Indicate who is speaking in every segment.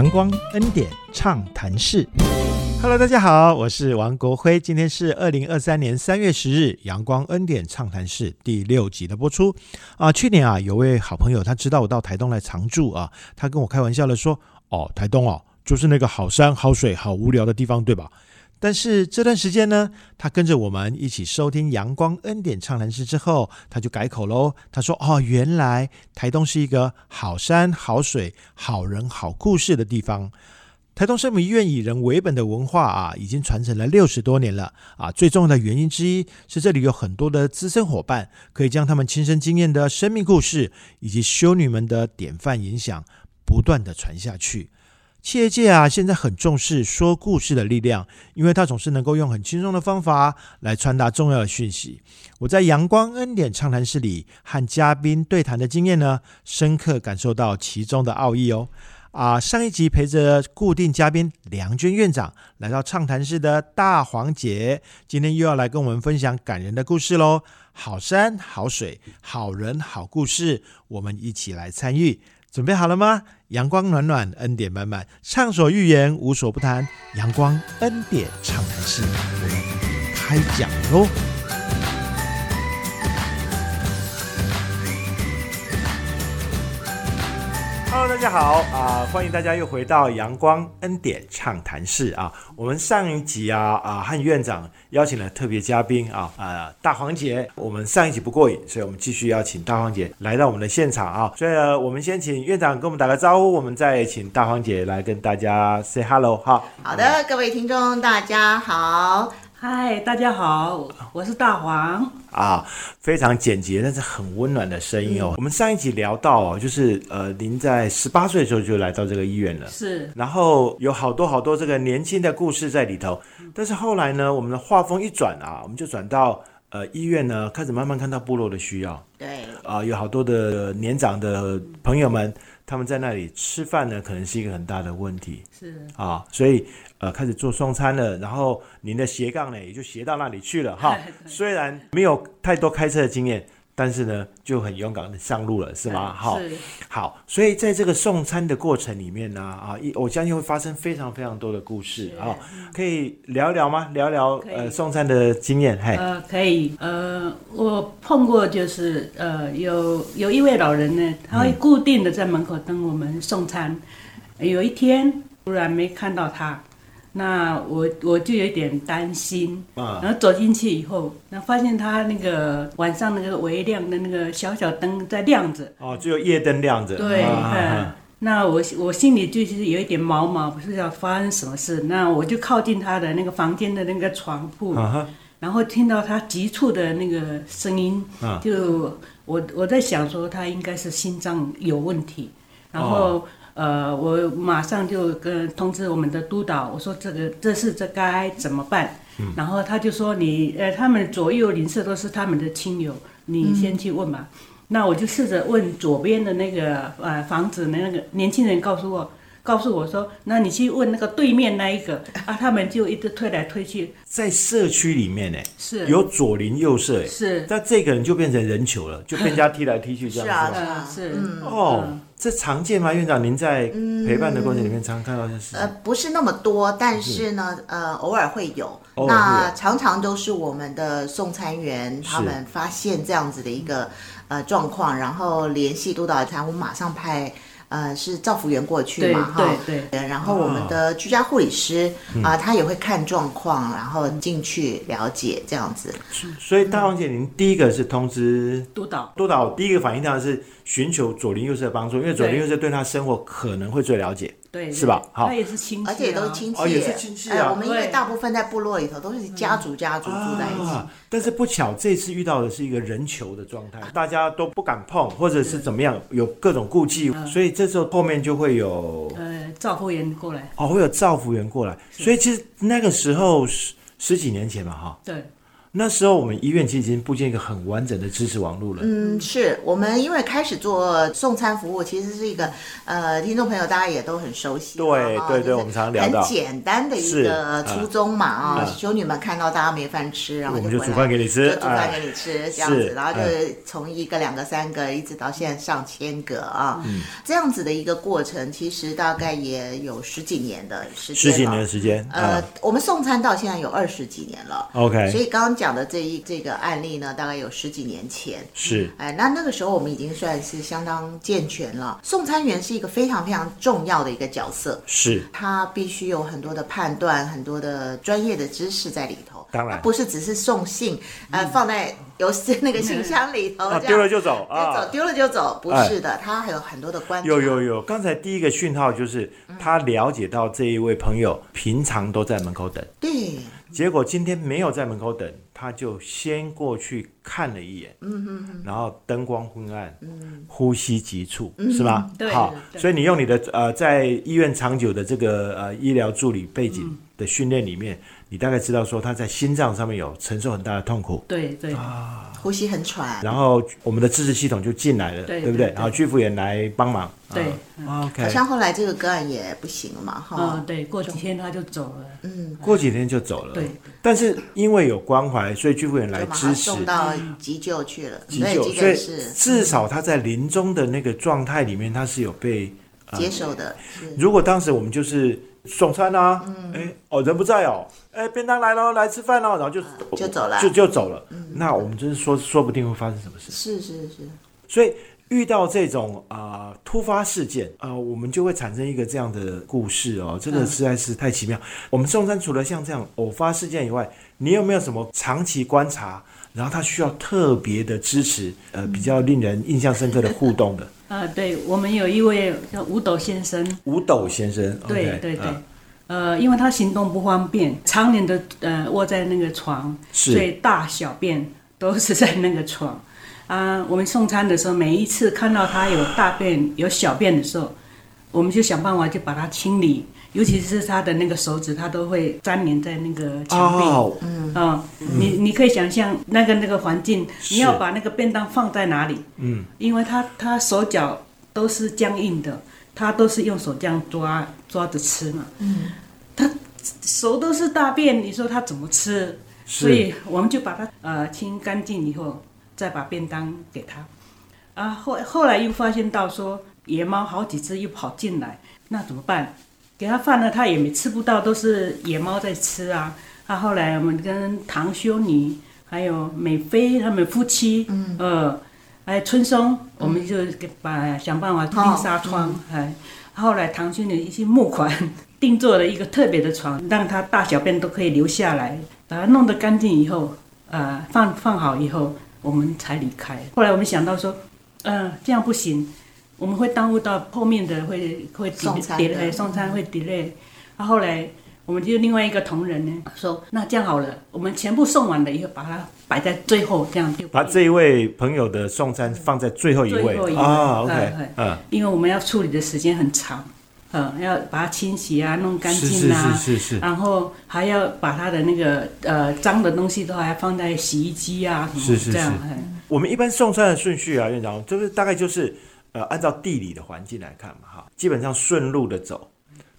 Speaker 1: 阳光恩典畅谈室。Hello，大家好，我是王国辉。今天是二零二三年三月十日，阳光恩典畅谈室第六集的播出啊。去年啊，有位好朋友他知道我到台东来常住啊，他跟我开玩笑的说：“哦，台东哦，就是那个好山好水好无聊的地方，对吧？”但是这段时间呢，他跟着我们一起收听阳光恩典畅谈室之后，他就改口喽。他说：“哦，原来台东是一个好山好水好人好故事的地方。台东圣母医院以人为本的文化啊，已经传承了六十多年了啊。最重要的原因之一是这里有很多的资深伙伴，可以将他们亲身经验的生命故事以及修女们的典范影响，不断的传下去。”企业界啊，现在很重视说故事的力量，因为它总是能够用很轻松的方法来传达重要的讯息。我在阳光恩典畅谈室里和嘉宾对谈的经验呢，深刻感受到其中的奥义哦。啊，上一集陪着固定嘉宾梁娟院长来到畅谈室的大黄姐，今天又要来跟我们分享感人的故事喽。好山好水好人好故事，我们一起来参与。准备好了吗？阳光暖暖，恩典满满，畅所欲言，无所不谈。阳光恩典畅谈室，我们开讲喽大家好啊！欢迎大家又回到阳光恩典畅谈室啊！我们上一集啊啊和院长邀请了特别嘉宾啊啊大黄姐，我们上一集不过瘾，所以我们继续邀请大黄姐来到我们的现场啊！所以我们先请院长跟我们打个招呼，我们再请大黄姐来跟大家 say hello 哈。
Speaker 2: 好的，各位听众大家好。
Speaker 3: 嗨，大家好，我是大黄。
Speaker 1: 啊，非常简洁，但是很温暖的声音哦。我们上一集聊到哦，就是呃，您在十八岁的时候就来到这个医院了，
Speaker 3: 是，
Speaker 1: 然后有好多好多这个年轻的故事在里头。但是后来呢，我们的画风一转啊，我们就转到呃医院呢，开始慢慢看到部落的需要，
Speaker 2: 对，
Speaker 1: 啊，有好多的年长的朋友们，他们在那里吃饭呢，可能是一个很大的问题，
Speaker 3: 是
Speaker 1: 啊，所以。呃，开始做送餐了，然后您的斜杠呢也就斜到那里去了哈。虽然没有太多开车的经验。但是呢，就很勇敢的上路了，是吗？好，好，所以在这个送餐的过程里面呢，啊，一我相信会发生非常非常多的故事啊，可以聊一聊吗？聊聊呃送餐的经验，嘿，
Speaker 3: 呃，可以，呃，我碰过就是呃有有一位老人呢，他会固定的在门口等我们送餐，有一天突然没看到他。那我我就有点担心，然后走进去以后，那发现他那个晚上那个微亮的那个小小灯在亮着，
Speaker 1: 哦，只有夜灯亮着。
Speaker 3: 对，嗯。那我我心里就是有一点毛毛，不是要发生什么事。那我就靠近他的那个房间的那个床铺，然后听到他急促的那个声音，就我我在想说他应该是心脏有问题，然后。呃，我马上就跟通知我们的督导，我说这个这事这该怎么办？然后他就说你呃，他们左右邻舍都是他们的亲友，你先去问吧。那我就试着问左边的那个呃房子的那个年轻人，告诉我。告诉我说，那你去问那个对面那一个啊，他们就一直推来推去。
Speaker 1: 在社区里面呢，
Speaker 3: 是
Speaker 1: 有左邻右舍，
Speaker 3: 是，
Speaker 1: 但这个人就变成人球了，就 被人家踢来踢去这样
Speaker 2: 子。是啊，
Speaker 3: 是。
Speaker 1: 哦，这常见吗？院长，您在陪伴的过程里面常看到这事？
Speaker 2: 呃，不是那么多，但是呢，呃，偶尔会有。那常常都是我们的送餐员他们发现这样子的一个呃状况，然后联系督导餐，我马上派。呃，是造福员过去嘛，
Speaker 3: 哈，对
Speaker 2: 对。然后我们的居家护理师啊，他也会看状况，然后进去了解这样子。
Speaker 1: 所以大王姐，您第一个是通知
Speaker 3: 督导，
Speaker 1: 督导第一个反应当然是寻求左邻右舍的帮助，因为左邻右舍对他生活可能会最了解。
Speaker 3: 对，
Speaker 1: 是吧？
Speaker 3: 好，他也是亲戚，
Speaker 2: 而且也都是亲戚，
Speaker 1: 哦，也是亲戚啊。
Speaker 2: 我们因为大部分在部落里头都是家族家族住在一起，
Speaker 1: 但是不巧这次遇到的是一个人球的状态，大家都不敢碰，或者是怎么样，有各种顾忌，所以这时候后面就会有
Speaker 3: 呃造福员过来，
Speaker 1: 哦，会有造福员过来，所以其实那个时候十十几年前嘛，哈，
Speaker 3: 对，
Speaker 1: 那时候我们医院其实已经布建一个很完整的知识网络了。
Speaker 2: 嗯，是我们因为开始做送餐服务，其实是一个呃，听众朋友大家也都很熟悉
Speaker 1: 对对对我们常常聊到。
Speaker 2: 很简单的一个初衷嘛啊，
Speaker 1: 嗯。
Speaker 2: 修女们看到大家没饭吃，然后
Speaker 1: 我们就煮饭给你吃
Speaker 2: 煮饭
Speaker 1: 哎。
Speaker 2: 给你吃这样子，然后就从一个、两个、三个，一直到现在上千个啊，
Speaker 1: 嗯。
Speaker 2: 这样子的一个过程，其实大概也有十几年的时间
Speaker 1: 十几年的时间，
Speaker 2: 呃
Speaker 1: 嗯，
Speaker 2: 我们送餐到现在有二十几年了。
Speaker 1: ，OK，
Speaker 2: 所以刚刚讲的这一这个案例呢，大概有十几年前。
Speaker 1: 是
Speaker 2: 哎，那那个时候我们已经算是相当健全了。送餐员是一个非常非常重要的一个角色，
Speaker 1: 是，
Speaker 2: 他必须有很多的判断、很多的专业的知识在里头。
Speaker 1: 当然
Speaker 2: 不是只是送信，呃，放在邮那个信箱里头，
Speaker 1: 丢了就走
Speaker 2: 就
Speaker 1: 啊
Speaker 2: 走，，丢了就走，不是的，他还有很多的观察。
Speaker 1: 有有有，刚才第一个讯号就是他了解到这一位朋友平常都在门口等，
Speaker 2: 对，
Speaker 1: 结果今天没有在门口等，他就先过去看了一眼，嗯嗯然后灯光昏暗，嗯，呼吸急促，是吧？
Speaker 3: 对
Speaker 1: 好，所以你用你的呃在医院长久的这个呃医疗助理背景的训练里面，你大概知道说他在心脏上面有承受很大的痛苦。
Speaker 3: 对对，
Speaker 2: 呼吸很喘。
Speaker 1: 然后我们的支持系统就进来了，
Speaker 3: 对
Speaker 1: 不对？然后居服员来帮忙，
Speaker 3: 对
Speaker 1: 啊，OK，
Speaker 2: 好像后来这个个案也不行了嘛，哈、
Speaker 3: 嗯，对，过几天他就走了。
Speaker 2: 嗯，
Speaker 1: 过几天就走了。
Speaker 3: 对，
Speaker 1: 但是因为有关怀，所以居服员来支持。
Speaker 2: 送到急救去了，
Speaker 1: 急救，所以至少他在临终的那个状态里面，他是有被。
Speaker 2: 接受的，是。
Speaker 1: 如果当时我们就是送餐啊，
Speaker 2: 嗯。
Speaker 1: 哎、哦人不在哦，哎便当来喽，来吃饭喽，然后就、
Speaker 2: 就走了嗯
Speaker 1: 就就走了。那我们真是说说不定会发生什么事。
Speaker 2: 是是是，
Speaker 1: 所以遇到这种啊、呃突发事件啊、呃我们就会产生一个这样的故事哦，这个实在是太奇妙。我们中山除了像这样偶发事件以外，你有没有什么长期观察，然后他需要特别的支持，呃，比较令人印象深刻的互动的？
Speaker 3: 啊，对，我们有一位叫五斗先生，
Speaker 1: 五斗先生，
Speaker 3: 对对对
Speaker 1: 啊，
Speaker 3: 呃，因为他行动不方便，常年的呃卧在那个床，所以大小便都是在那个床。啊，我们送餐的时候，每一次看到他有大便、有小便的时候，我们就想办法就把它清理，尤其是他的那个手指，他都会粘连在那个墙壁。
Speaker 1: 哦，
Speaker 3: 嗯，你你可以想象那个那个环境，你要把那个便当放在哪里？
Speaker 1: 嗯，
Speaker 3: 因为他他手脚都是僵硬的，他都是用手这样抓抓着吃嘛。嗯，他手都是大便，你说它怎么吃？所以我们就把它呃清干净以后，再把便当给他。啊，后后来又发现到说野猫好几只又跑进来，那怎么办？给他饭了，他也没吃不到，都是野猫在吃啊。啊，后来我们跟唐修女还有美菲他们夫妻，嗯，呃，还有春松，我们就给把想办法钉纱窗，哎、后来唐修女一些募款定做了一个特别的床，让他大小便都可以留下来，把它弄得干净以后，呃，放放好以后，我们才离开。后来我们想到说，嗯、这样不行，我们会耽误到后面的会会
Speaker 2: 送餐
Speaker 3: delay 送餐会 delay。啊，后来我们就另外一个同仁呢说，那这样好了，我们全部送完了以后，把它摆在最后，这样就
Speaker 1: 把这一位朋友的送餐放在最后一位
Speaker 3: 最后一位
Speaker 1: 啊，OK，嗯，
Speaker 3: 因为我们要处理的时间很长，呃，要把它清洗啊，弄干净啊，
Speaker 1: 是是是，
Speaker 3: 然后还要把它的那个呃脏的东西都还放在洗衣机啊什么
Speaker 1: 是是。
Speaker 3: 这样
Speaker 1: 我们一般送餐的顺序啊，院长就是大概就是呃按照地理的环境来看嘛，哈，基本上顺路的走，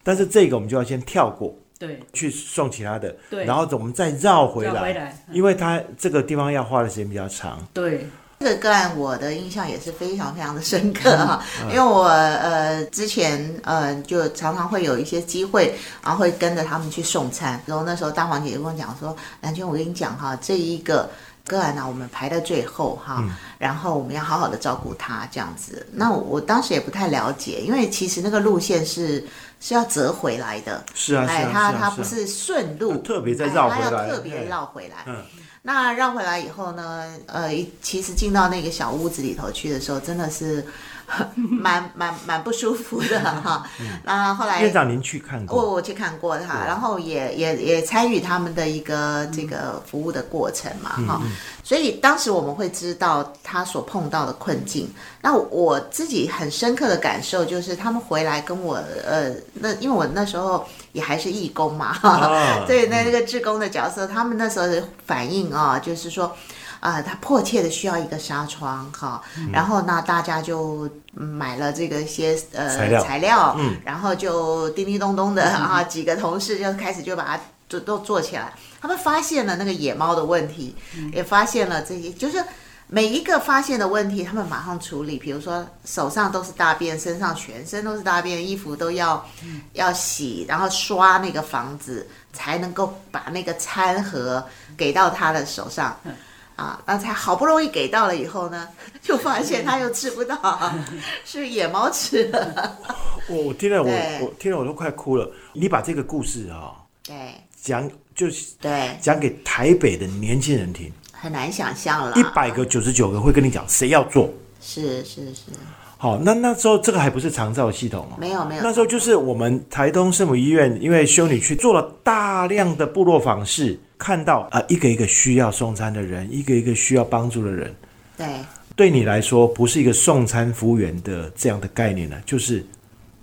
Speaker 1: 但是这个我们就要先跳过
Speaker 3: 对。
Speaker 1: 去送其他的，
Speaker 3: 对，
Speaker 1: 然后我们再绕回来，
Speaker 3: 回来，嗯。
Speaker 1: 因为它这个地方要花的时间比较长，
Speaker 3: 对
Speaker 2: 这个个案我的印象也是非常非常的深刻哈，
Speaker 1: 嗯
Speaker 2: 因为我呃之前呃就常常会有一些机会，然后会跟着他们去送餐，然后那时候大黄姐就跟我讲说，蓝娟我跟你讲哈，这一个。个案呢、我们排在最后哈，
Speaker 1: 嗯
Speaker 2: 然后我们要好好的照顾他这样子。那我我当时也不太了解，因为其实那个路线是是要折回来的，
Speaker 1: 是啊，
Speaker 2: 哎，
Speaker 1: 啊，
Speaker 2: 他他不是顺路，
Speaker 1: 特别再绕
Speaker 2: 他
Speaker 1: 来
Speaker 2: 要特别
Speaker 1: 哎
Speaker 2: 绕回来。
Speaker 1: 嗯
Speaker 2: 那绕回来以后呢，呃，其实进到那个小屋子里头去的时候，真的是 蛮蛮蛮不舒服的哈。那后来
Speaker 1: 院长您去看过？
Speaker 2: 我我去看过他，然后也也也参与他们的一个这个服务的过程嘛哈。所以当时我们会知道他所碰到的困境。那我自己很深刻的感受就是，他们回来跟我呃，那因为我那时候也还是义工嘛哈，对，那那个志工的角色，他们那时候的反应啊，就是说。啊，他迫切的需要一个纱窗哈，然后呢，大家就买了这个一些呃材料，嗯，然后就叮叮咚咚的啊，几个同事就开始就把它都都做起来。他们发现了那个野猫的问题，也发现了这些，就是每一个发现的问题，他们马上处理。比如说手上都是大便，身上全身都是大便，衣服都要要洗，然后刷那个房子，才能够把那个餐盒给到他的手上。啊，那才好不容易给到了以后呢，就发现他又吃不到，是野猫吃的。
Speaker 1: 我我听了，我我听了我都快哭了。你把这个故事啊，
Speaker 2: 对，
Speaker 1: 讲就是
Speaker 2: 对，
Speaker 1: 讲给台北的年轻人听，
Speaker 2: 很难想象了。
Speaker 1: 一百个九十九个会跟你讲，谁要做？
Speaker 2: 是是是。
Speaker 1: 好，那那时候这个还不是长照系统哦，
Speaker 2: 没有没有。
Speaker 1: 那时候就是我们台东圣母医院，因为修女去做了大量的部落访视。看到啊，一个一个需要送餐的人，一个一个需要帮助的人。
Speaker 2: 对，
Speaker 1: 对你来说不是一个送餐服务员的这样的概念呢，就是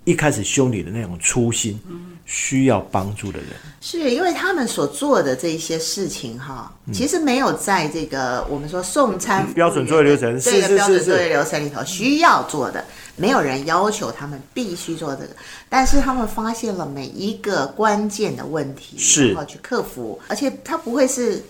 Speaker 1: 一开始修女的那种初心，需要帮助的人。
Speaker 2: 是因为他们所做的这些事情哈，其实没有在这个我们说送餐
Speaker 1: 标准作业流程，
Speaker 2: 这个标准作业流程里头需要做的。没有人要求他们必须做这个，但是他们发现了每一个关键的问题，然后去克服，而且他不会是，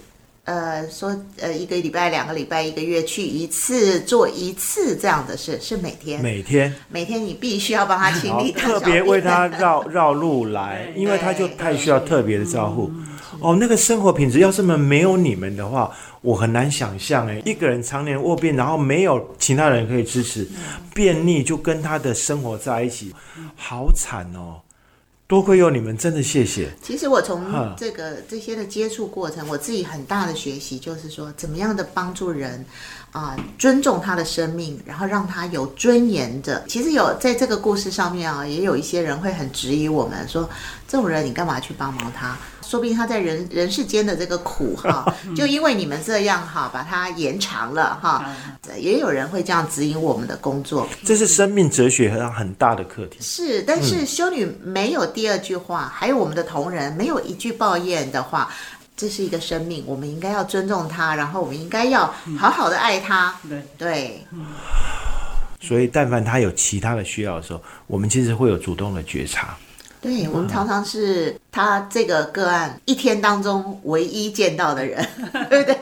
Speaker 2: 呃，说呃一个礼拜、两个礼拜、一个月去一次做一次这样的事，是每天，
Speaker 1: 每天，
Speaker 2: 每天你必须要帮他清理，
Speaker 1: 特别为他绕绕路来，因为他就太需要特别的照顾。哦，那个生活品质要是么没有你们的话，我很难想象哎，一个人常年卧病，然后没有其他人可以支持，便秘就跟他的生活在一起，好惨哦。多亏有你们，真的谢谢。
Speaker 2: 其实我从这个这些的接触过程，我自己很大的学习就是说，怎么样的帮助人啊，尊重他的生命，然后让他有尊严的。其实有在这个故事上面啊，也有一些人会很质疑我们说，这种人你干嘛去帮忙他？说不定他在人人世间的这个苦哈，就因为你们这样哈，把它延长了哈。也有人会这样指引我们的工作，
Speaker 1: 这是生命哲学上很大的课题。
Speaker 2: 是，但是修女没有第二句话，还有我们的同仁没有一句抱怨的话。这是一个生命，我们应该要尊重他，然后我们应该要好好的爱他。
Speaker 3: 对
Speaker 2: 对。
Speaker 1: 所以，但凡他有其他的需要的时候，我们其实会有主动的觉察。
Speaker 2: 对，我们常常是他这个个案一天当中唯一见到的人，对不对？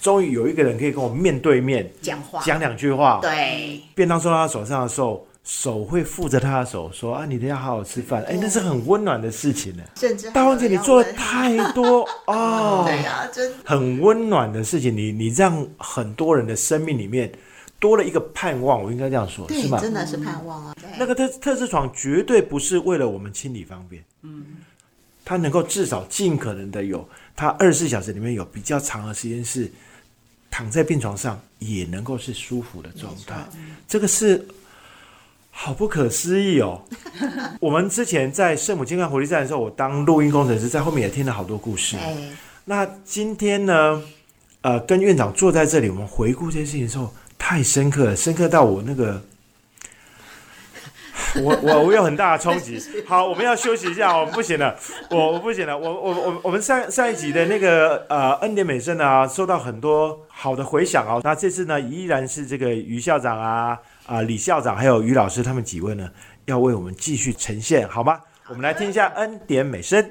Speaker 1: 终于有一个人可以跟我面对面
Speaker 2: 讲话，
Speaker 1: 讲两句话。
Speaker 2: 对，
Speaker 1: 便当送到他手上的时候，手会扶着他的手，说：“啊，你一定要好好吃饭。”哎，那是很温暖的事情呢。
Speaker 2: 甚至
Speaker 1: 大王姐，你做了太多 哦。
Speaker 2: 对呀，真
Speaker 1: 很温暖的事情。你你让很多人的生命里面。多了一个盼望，我应该这样说，是吗？
Speaker 2: 真的是盼望啊！
Speaker 1: 那个特特制床绝对不是为了我们清理方便，嗯，它能够至少尽可能的有，它二十四小时里面有比较长的时间是躺在病床上也能够是舒服的状态，这个是好不可思议哦。我们之前在圣母健康活力站的时候，我当录音工程师，在后面也听了好多故事。那今天呢，呃，跟院长坐在这里，我们回顾这件事情的时候。太深刻了，深刻到我那个，我我我有很大的冲击。好，我们要休息一下，我们不行了，我我不行了，我我我我们上上一集的那个呃恩典美声啊，收到很多好的回响哦。那这次呢，依然是这个于校长啊啊李校长还有于老师他们几位呢，要为我们继续呈现，好吗？我们来听一下恩典美声。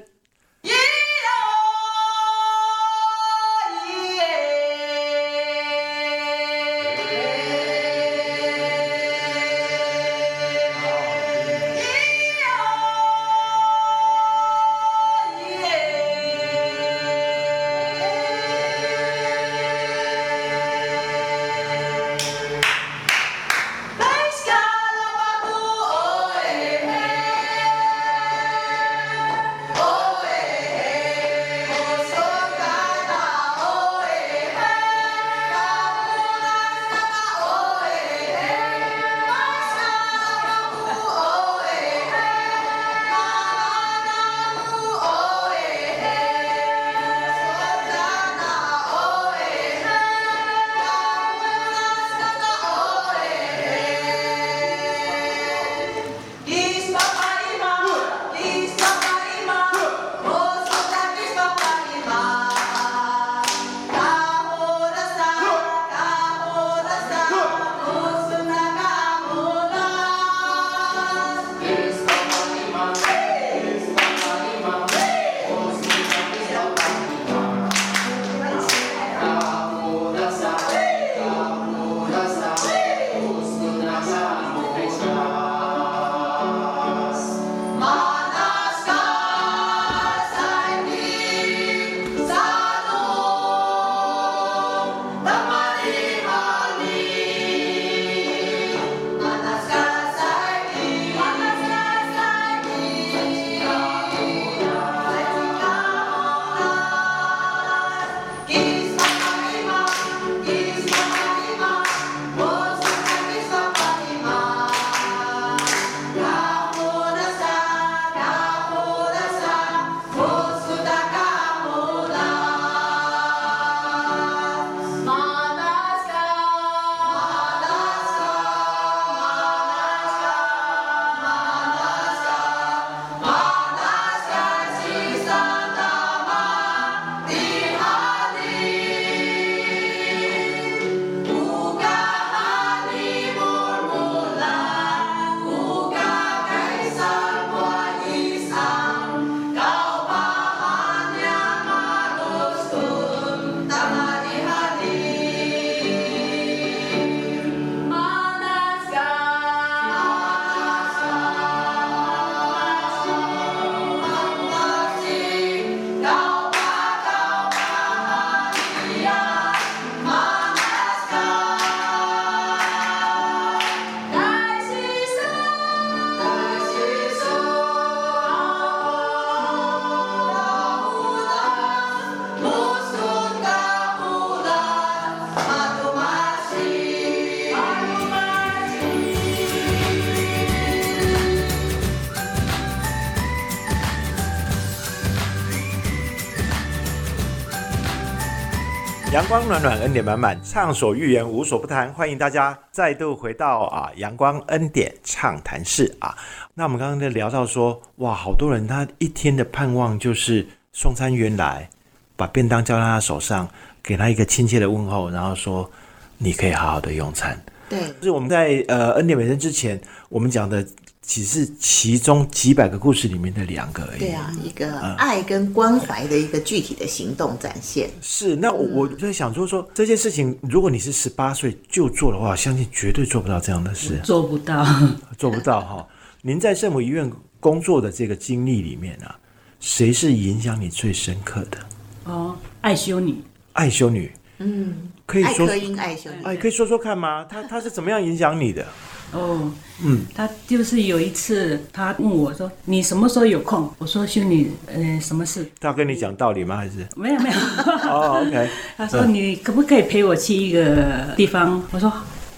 Speaker 1: 阳光暖暖，恩典满满，畅所欲言，无所不谈。欢迎大家再度回到啊阳光恩典畅谈室啊。那我们刚刚在聊到说，哇，好多人他一天的盼望就是送餐员来，把便当交到他手上，给他一个亲切的问候，然后说你可以好好的用餐。
Speaker 2: 对，
Speaker 1: 就是我们在呃恩典美生之前，我们讲的只是其中几百个故事里面的两个而已。
Speaker 2: 对啊，一个爱跟关怀的一个具体的行动展现。
Speaker 1: 是，那我我在想说说这件事情，如果你是十八岁就做的话，相信绝对做不到这样的事，
Speaker 3: 做不到。
Speaker 1: 做不到哈。您在圣母医院工作的这个经历里面啊，谁是影响你最深刻的？
Speaker 3: 哦，爱修女，
Speaker 1: 爱修女，
Speaker 2: 嗯，
Speaker 1: 可以说
Speaker 2: 爱科音爱修女。
Speaker 1: 哎，可以说说看吗？她她是怎么样影响你的？
Speaker 3: 哦，
Speaker 1: 嗯，
Speaker 3: 他就是有一次，他问我说：“你什么时候有空？”我说：“兄弟，嗯、什么事？
Speaker 1: 他跟你讲道理吗？还是？
Speaker 3: 没有没有。
Speaker 1: 哦，OK，
Speaker 3: 他说：“你可不可以陪我去一个地方？”我说：“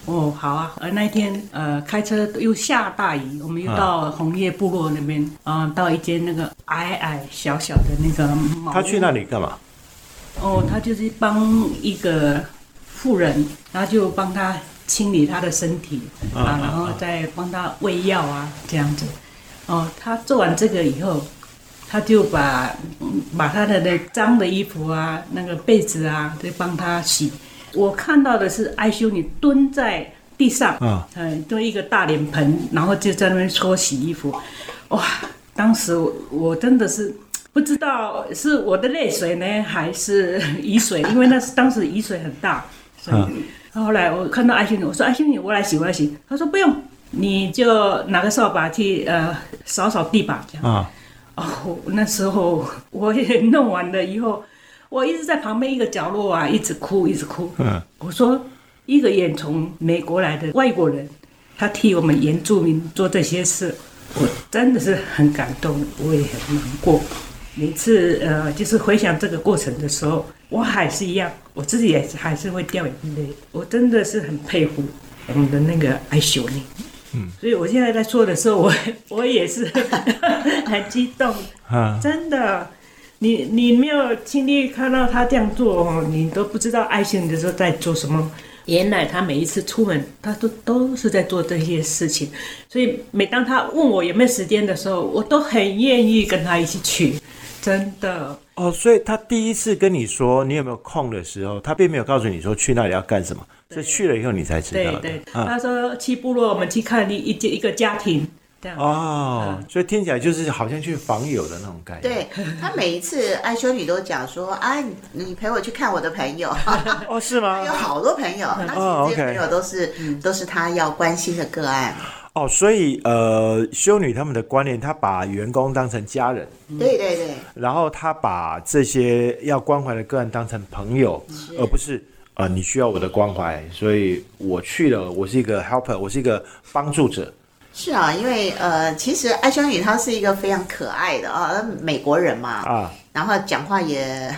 Speaker 3: 哦，好啊。”呃，那一天呃，开车又下大雨，我们又到红叶部落那边，啊、到一间那个矮矮小小的那个茅
Speaker 1: 他去那里干嘛？
Speaker 3: 哦，他就是帮一个富人，然后就帮他清理他的身体
Speaker 1: 啊
Speaker 3: 啊，然后再帮他喂药啊，这样子。哦，他做完这个以后，他就把嗯把他的那脏的衣服啊、那个被子啊，就帮他洗。我看到的是艾修女蹲在地上，
Speaker 1: 啊
Speaker 3: 嗯，蹲一个大脸盆，然后就在那边搓洗衣服。哇，当时我我真的是不知道是我的泪水呢，还是雨水，因为那是当时雨水很大，所以。后来我看到爱心女，我说爱心女，我来洗，我来洗。他说不用，你就拿个扫把去呃扫扫地吧，这样。
Speaker 1: 啊
Speaker 3: 哦，那时候我也弄完了以后，我一直在旁边一个角落啊，一直哭，一直哭。
Speaker 1: 嗯，
Speaker 3: 我说，一个远从美国来的外国人，他替我们原住民做这些事，我真的是很感动，我也很难过。每次呃，就是回想这个过程的时候，我还是一样，我自己也是还是会掉眼泪。我真的是很佩服我们的那个艾修女。嗯，所以我现在在做的时候，我 我也是 很激动。
Speaker 1: 啊，
Speaker 3: 真的，你你没有亲历看到他这样做哦，你都不知道爱心的时候在做什么。原来他每一次出门，他都都是在做这些事情，所以每当他问我有没有时间的时候，我都很愿意跟他一起去，真的。
Speaker 1: 哦，所以他第一次跟你说你有没有空的时候，他并没有告诉你说去那里要干什么，是去了以后你才知道的。
Speaker 3: 对对，
Speaker 1: 啊
Speaker 3: 他说去部落，我们去看一一一个家庭，这样。
Speaker 1: 哦，所以听起来就是好像去访友的那种感觉。
Speaker 2: 对他每一次爱修女都讲说啊，你你陪我去看我的朋友，
Speaker 1: 哦，是吗
Speaker 2: 有？好多朋友，那
Speaker 1: 哦
Speaker 2: 其实这些朋友都是都是他要关心的个案。
Speaker 1: 哦，所以呃，修女他们的观念，她把员工当成家人，
Speaker 2: 对对对，
Speaker 1: 然后她把这些要关怀的个案当成朋友，而不是呃你需要我的关怀，所以我去了，我是一个 helper，我是一个帮助者。
Speaker 2: 是啊，因为呃，其实艾修女她是一个非常可爱的啊，美国人嘛，
Speaker 1: 啊，
Speaker 2: 然后讲话也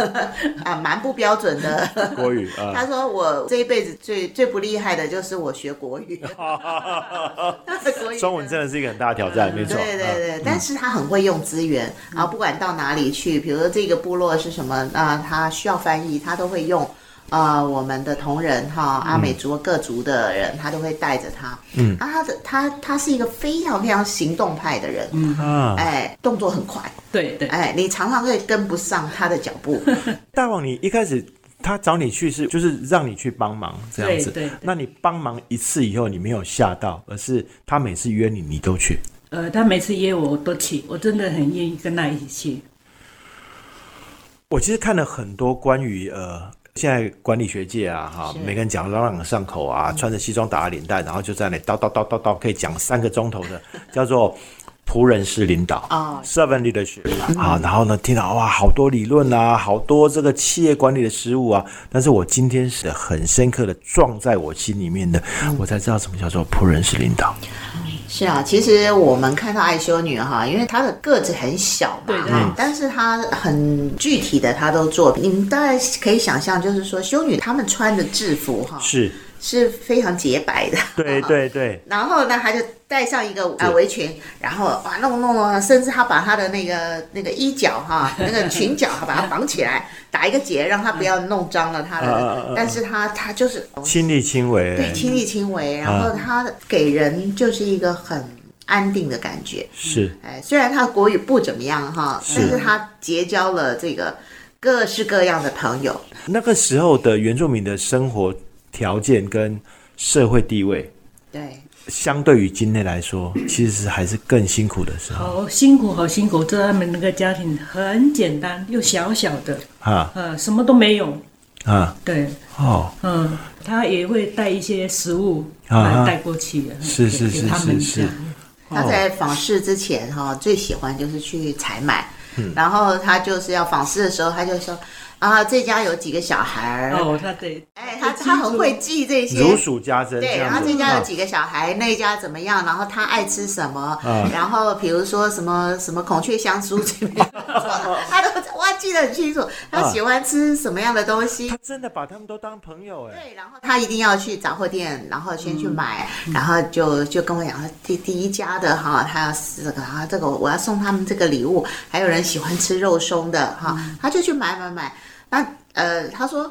Speaker 2: 啊蛮不标准的。
Speaker 1: 国语啊，
Speaker 2: 他说我这一辈子最最不厉害的就是我学国语，国语
Speaker 1: 中文真的是一个很大的挑战，没错。
Speaker 2: 对对
Speaker 1: 啊
Speaker 2: 对，但是他很会用资源，然后不管到哪里去，比如说这个部落是什么，那他需要翻译，他都会用。呃，我们的同仁哈，阿美族各族的人，他都会带着他。嗯，啊，他的他他是一个非常非常行动派的人，嗯，
Speaker 1: 啊，
Speaker 2: 哎，动作很快，
Speaker 3: 对对，
Speaker 2: 哎，你常常会跟不上他的脚步。
Speaker 1: 大王，你一开始他找你去是就是让你去帮忙这样子，
Speaker 3: 对对对
Speaker 1: 那你帮忙一次以后，你没有吓到，而是他每次约你，你都去。
Speaker 3: 呃，他每次约我我都去，我真的很愿意跟他一起去。
Speaker 1: 我其实看了很多关于呃。现在管理学界啊，哈，每个人讲朗朗上口啊，穿着西装打着领带，然后就在那里叨叨叨叨叨，可以讲三个钟头的，叫做仆人式领导
Speaker 2: 啊
Speaker 1: servant leadership 啊。然后呢，听到哇，好多理论啊，好多这个企业管理的实务啊。但是我今天是很深刻的撞在我心里面的，我才知道什么叫做仆人式领导。
Speaker 2: 是啊，其实我们看到爱修女哈，因为她的个子很小嘛，
Speaker 3: 对对。
Speaker 2: 哈但是她很具体的，她都做。你们大概可以想象，就是说修女她们穿的制服哈
Speaker 1: 是，
Speaker 2: 是非常洁白的，
Speaker 1: 对对对，
Speaker 2: 然后呢，她就戴上一个呃围裙，然后哇弄弄弄，甚至他把他的那个那个衣角哈，那个裙角哈，把它绑起来，打一个结，让他不要弄脏了他的。但是他他就是
Speaker 1: 亲力亲为，
Speaker 2: 对，亲力亲为，然后他给人就是一个很安定的感觉。
Speaker 1: 是，
Speaker 2: 哎，虽然他国语不怎么样哈，但是他结交了这个各式各样的朋友。
Speaker 1: 那个时候的原住民的生活条件跟社会地位，
Speaker 2: 对。
Speaker 1: 相对于今天来说，其实是还是更辛苦的时候。
Speaker 3: 好辛苦，好辛苦！这他们那个家庭很简单，又小小的，啊，呃，什么都没有，啊，对，哦，嗯，他也会带一些食物啊带过去，
Speaker 1: 是是是是是。
Speaker 2: 他在访视之前哈，最喜欢就是去采买，然后他就是要访视的时候，他就说。啊，这家有几个小孩
Speaker 3: 哦，他对，
Speaker 2: 哎，他他很会记这些，
Speaker 1: 如数家珍。
Speaker 2: 对，然后这家有几个小孩，那家怎么样？然后他爱吃什么？然后比如说什么什么孔雀香酥这边，他都哇记得很清楚。他喜欢吃什么样的东西？
Speaker 1: 他真的把他们都当朋友哎。
Speaker 2: 对，然后他一定要去杂货店，然后先去买，然后就就跟我讲，第第一家的哈，他要这个啊，这个我要送他们这个礼物。还有人喜欢吃肉松的哈，他就去买买买。那呃，他说，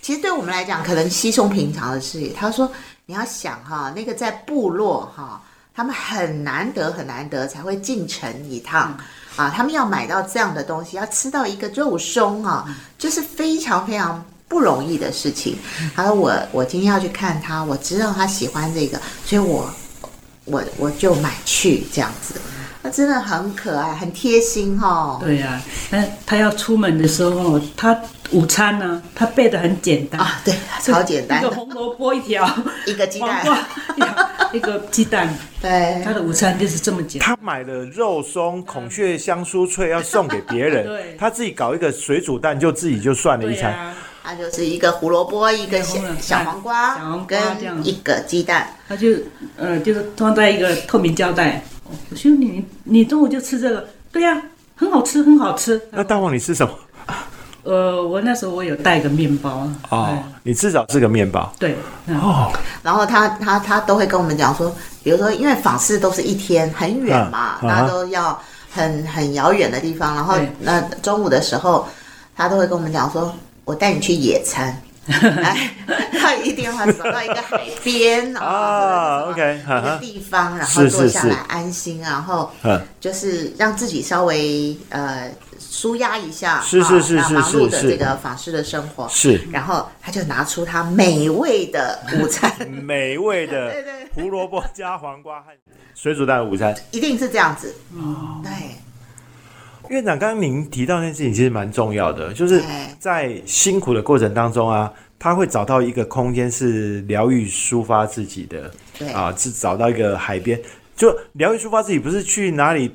Speaker 2: 其实对我们来讲，可能稀松平常的事。他说，你要想哈，那个在部落哈，他们很难得很难得才会进城一趟啊，他们要买到这样的东西，要吃到一个肉松啊，就是非常非常不容易的事情。他说，我我今天要去看他，我知道他喜欢这个，所以我我我就买去这样子。他真的很可爱，很贴心哈。
Speaker 3: 对呀，那他要出门的时候，他午餐呢，他备的很简单。
Speaker 2: 啊，对，超简单，
Speaker 3: 一个红萝卜一条，
Speaker 2: 一个鸡蛋，
Speaker 3: 一个鸡蛋，
Speaker 2: 对，
Speaker 3: 他的午餐就是这么简单。
Speaker 1: 他买了肉松、孔雀香酥脆要送给别人，
Speaker 3: 对，
Speaker 1: 他自己搞一个水煮蛋，就自己就算了一餐。
Speaker 2: 他就是一个胡萝卜，一个小小黄瓜，跟一个鸡蛋，
Speaker 3: 他就呃，就是装在一个透明胶带。我兄弟，你你中午就吃这个？对呀，很好吃，很好吃。
Speaker 1: 那大王你吃什么？
Speaker 3: 呃，我那时候我有带个面包。
Speaker 1: 哦，你至少是个面包。
Speaker 3: 对。哦。
Speaker 2: 然后他他他都会跟我们讲说，比如说因为访视都是一天，很远嘛，大家都要很很遥远的地方。然后那中午的时候，他都会跟我们讲说，我带你去野餐。哎，他一定要走到一个海边啊，OK，一个地方，然后坐下来安心，然后就是让自己稍微呃舒压一下，
Speaker 1: 是是是是
Speaker 2: 忙碌的这个法师的生活。
Speaker 1: 是，
Speaker 2: 然后他就拿出他美味的午餐，
Speaker 1: 美味的 对对胡萝卜加黄瓜和水煮蛋午餐，
Speaker 2: 一定是这样子，哦，对。
Speaker 1: 院长，刚刚您提到那件事情其实蛮重要的，就是在辛苦的过程当中啊，他会找到一个空间是疗愈抒发自己的，
Speaker 2: 对
Speaker 1: 啊，是找到一个海边，就疗愈抒发自己，不是去哪里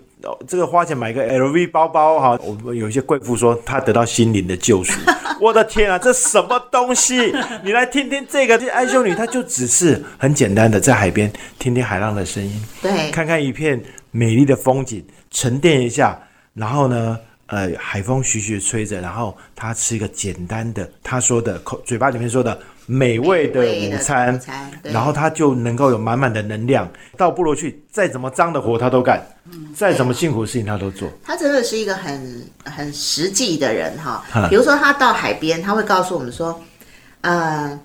Speaker 1: 这个花钱买个 LV 包包哈。我们有一些贵妇说，她得到心灵的救赎。我的天啊，这什么东西？你来听听这个，这爱修女，她就只是很简单的在海边听听海浪的声音，
Speaker 2: 对，
Speaker 1: 看看一片美丽的风景，沉淀一下。然后呢，呃，海风徐徐吹着，然后他吃一个简单的，他说的口嘴巴里面说的美味的午餐，然后他就能够有满满的能量到部落去，再怎么脏的活他都干，再怎么辛苦的事情他都做。
Speaker 2: 他真的是一个很很实际的人哈。比如说他到海边，他会告诉我们说，呃。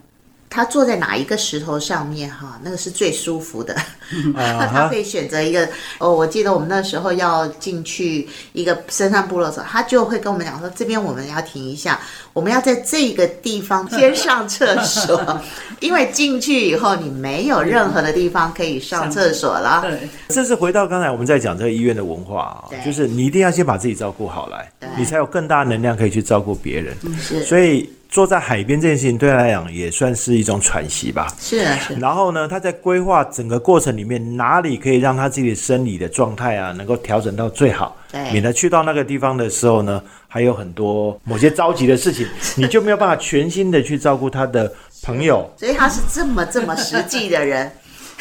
Speaker 2: 他坐在哪一个石头上面哈，那个是最舒服的。那他可以选择一个哦。我记得我们那时候要进去一个深山部落的时候，他就会跟我们讲说：这边我们要停一下，我们要在这个地方先上厕所，因为进去以后你没有任何的地方可以上厕所了。
Speaker 3: 对，
Speaker 1: 这是回到刚才我们在讲这个医院的文化啊，就是你一定要先把自己照顾好来，你才有更大能量可以去照顾别人。
Speaker 2: 是，
Speaker 1: 所以。坐在海边这件事情对他来讲也算是一种喘息吧。
Speaker 2: 是啊，是。
Speaker 1: 然后呢，他在规划整个过程里面，哪里可以让他自己的生理的状态啊，能够调整到最好，免得去到那个地方的时候呢，还有很多某些着急的事情，你就没有办法全心的去照顾他的朋友。
Speaker 2: 所以他是这么这么实际的人。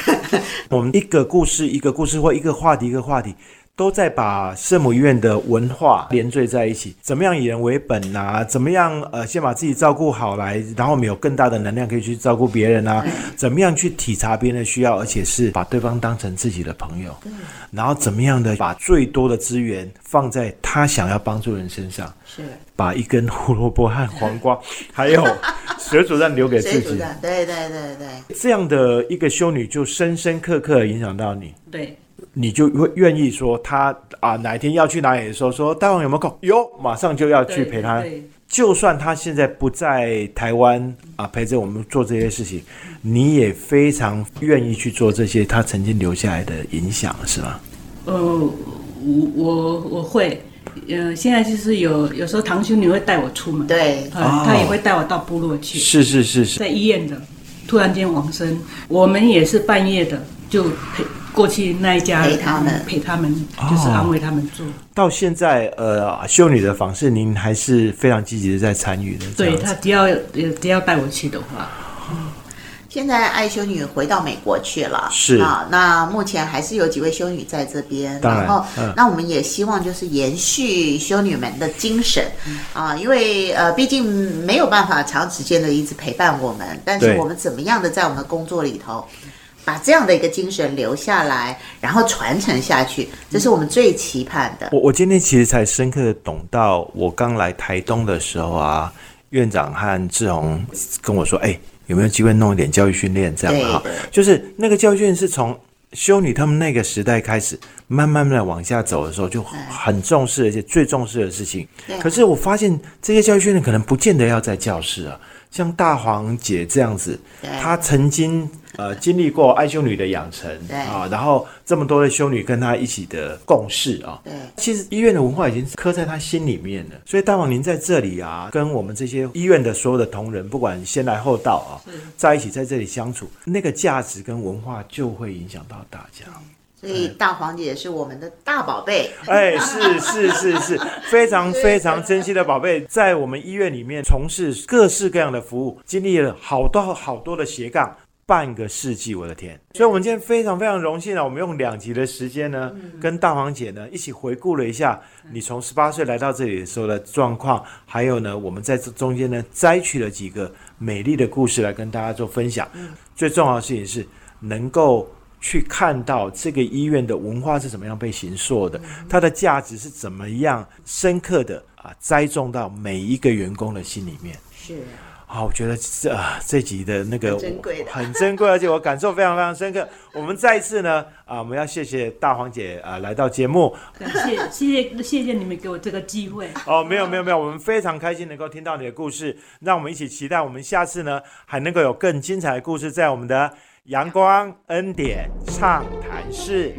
Speaker 1: 我们一个故事一个故事或一个话题一个话题。都在把圣母医院的文化连缀在一起。怎么样以人为本呐？怎么样呃，先把自己照顾好来，然后我们有更大的能量可以去照顾别人啊？怎么样去体察别人的需要，而且是把对方当成自己的朋友？然后怎么样的把最多的资源放在他想要帮助人身上？
Speaker 2: 是
Speaker 1: 把一根胡萝卜和黄瓜，还有水煮蛋留给自己。
Speaker 2: 对对对对，
Speaker 1: 这样的一个修女就深深刻刻影响到你。
Speaker 3: 对。
Speaker 1: 你就会愿意说他啊，哪一天要去哪里的时候，说大王有没有空？有，马上就要去陪他。就算他现在不在台湾啊，陪着我们做这些事情，你也非常愿意去做这些他曾经留下来的影响，是吗？
Speaker 3: 呃，我我我会，呃，现在就是有有时候堂兄你会带我出门，
Speaker 2: 对，
Speaker 3: 他也会带我到部落去。
Speaker 1: 是是是是，
Speaker 3: 在医院的突然间往生，我们也是半夜的就陪。过去那一家
Speaker 2: 陪他们，
Speaker 3: 陪他们，就是安慰他们做。
Speaker 1: 到现在，呃，修女的访视，您还是非常积极的在参与的。
Speaker 3: 对他，只要只要带我去的话。
Speaker 2: 现在爱修女回到美国去了，
Speaker 1: 是
Speaker 2: 啊。那目前还是有几位修女在这边，然后，那我们也希望就是延续修女们的精神啊，因为呃，毕竟没有办法长时间的一直陪伴我们，但是我们怎么样的在我们的工作里头。把这样的一个精神留下来，然后传承下去，这是我们最期盼的。
Speaker 1: 我我今天其实才深刻的懂到，我刚来台东的时候啊，院长和志宏跟我说：“哎，有没有机会弄一点教育训练？这样哈，就是那个教育训练是从修女他们那个时代开始，慢慢的往下走的时候，就很重视，而且最重视的事情。可是我发现这些教育训练可能不见得要在教室啊，像大黄姐这样子，她曾经。呃，经历过爱修女的养成啊，然后这么多的修女跟她一起的共事啊，
Speaker 2: 对，
Speaker 1: 其实医院的文化已经刻在她心里面了。所以大王您在这里啊，跟我们这些医院的所有的同仁，不管先来后到啊，在一起在这里相处，那个价值跟文化就会影响到大家。
Speaker 2: 所以大黄姐是我们的大宝贝，
Speaker 1: 哎，是是是是，非常非常珍惜的宝贝，在我们医院里面从事各式各样的服务，经历了好多好多的斜杠。半个世纪，我的天！所以，我们今天非常非常荣幸啊，我们用两集的时间呢，跟大黄姐呢一起回顾了一下你从十八岁来到这里的时候的状况，还有呢，我们在这中间呢摘取了几个美丽的故事来跟大家做分享。最重要的事情是能够去看到这个医院的文化是怎么样被形塑的，它的价值是怎么样深刻的啊栽种到每一个员工的心里面。
Speaker 2: 是。
Speaker 1: 好，我觉得这啊这集的那个
Speaker 2: 很珍贵，
Speaker 1: 很珍贵，而且我感受非常非常深刻。我们再一次呢啊，我们要谢谢大黄姐啊来到节目，感
Speaker 3: 谢谢谢谢谢你们给我这个机会。
Speaker 1: 哦，没有没有没有，我们非常开心能够听到你的故事，让我们一起期待我们下次呢还能够有更精彩的故事在我们的阳光恩典畅谈室。